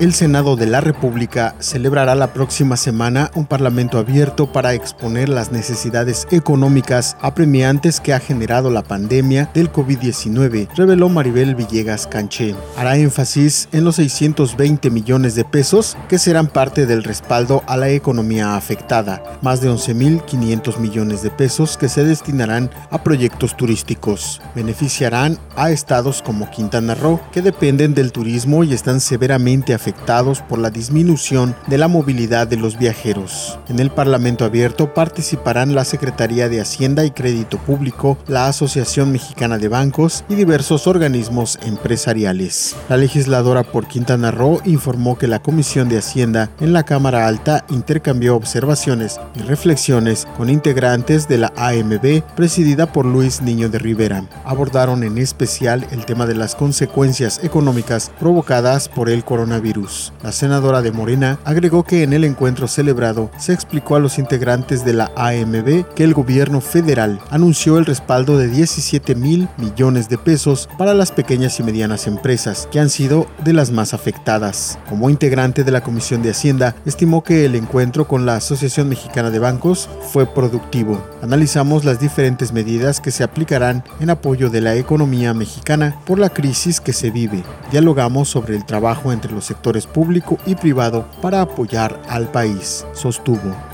El Senado de la República celebrará la próxima semana un parlamento abierto para exponer las necesidades económicas apremiantes que ha generado la pandemia del COVID-19, reveló Maribel Villegas Canché. Hará énfasis en los 620 millones de pesos que serán parte del respaldo a la economía afectada, más de 11.500 millones de pesos que se destinarán a proyectos turísticos. Beneficiarán a estados como Quintana Roo, que dependen del turismo y están severamente afectados afectados por la disminución de la movilidad de los viajeros. En el Parlamento Abierto participarán la Secretaría de Hacienda y Crédito Público, la Asociación Mexicana de Bancos y diversos organismos empresariales. La legisladora por Quintana Roo informó que la Comisión de Hacienda en la Cámara Alta intercambió observaciones y reflexiones con integrantes de la AMB presidida por Luis Niño de Rivera. Abordaron en especial el tema de las consecuencias económicas provocadas por el coronavirus la senadora de Morena agregó que en el encuentro celebrado se explicó a los integrantes de la AMB que el gobierno federal anunció el respaldo de 17 mil millones de pesos para las pequeñas y medianas empresas, que han sido de las más afectadas. Como integrante de la Comisión de Hacienda, estimó que el encuentro con la Asociación Mexicana de Bancos fue productivo. Analizamos las diferentes medidas que se aplicarán en apoyo de la economía mexicana por la crisis que se vive. Dialogamos sobre el trabajo entre los público y privado para apoyar al país, sostuvo.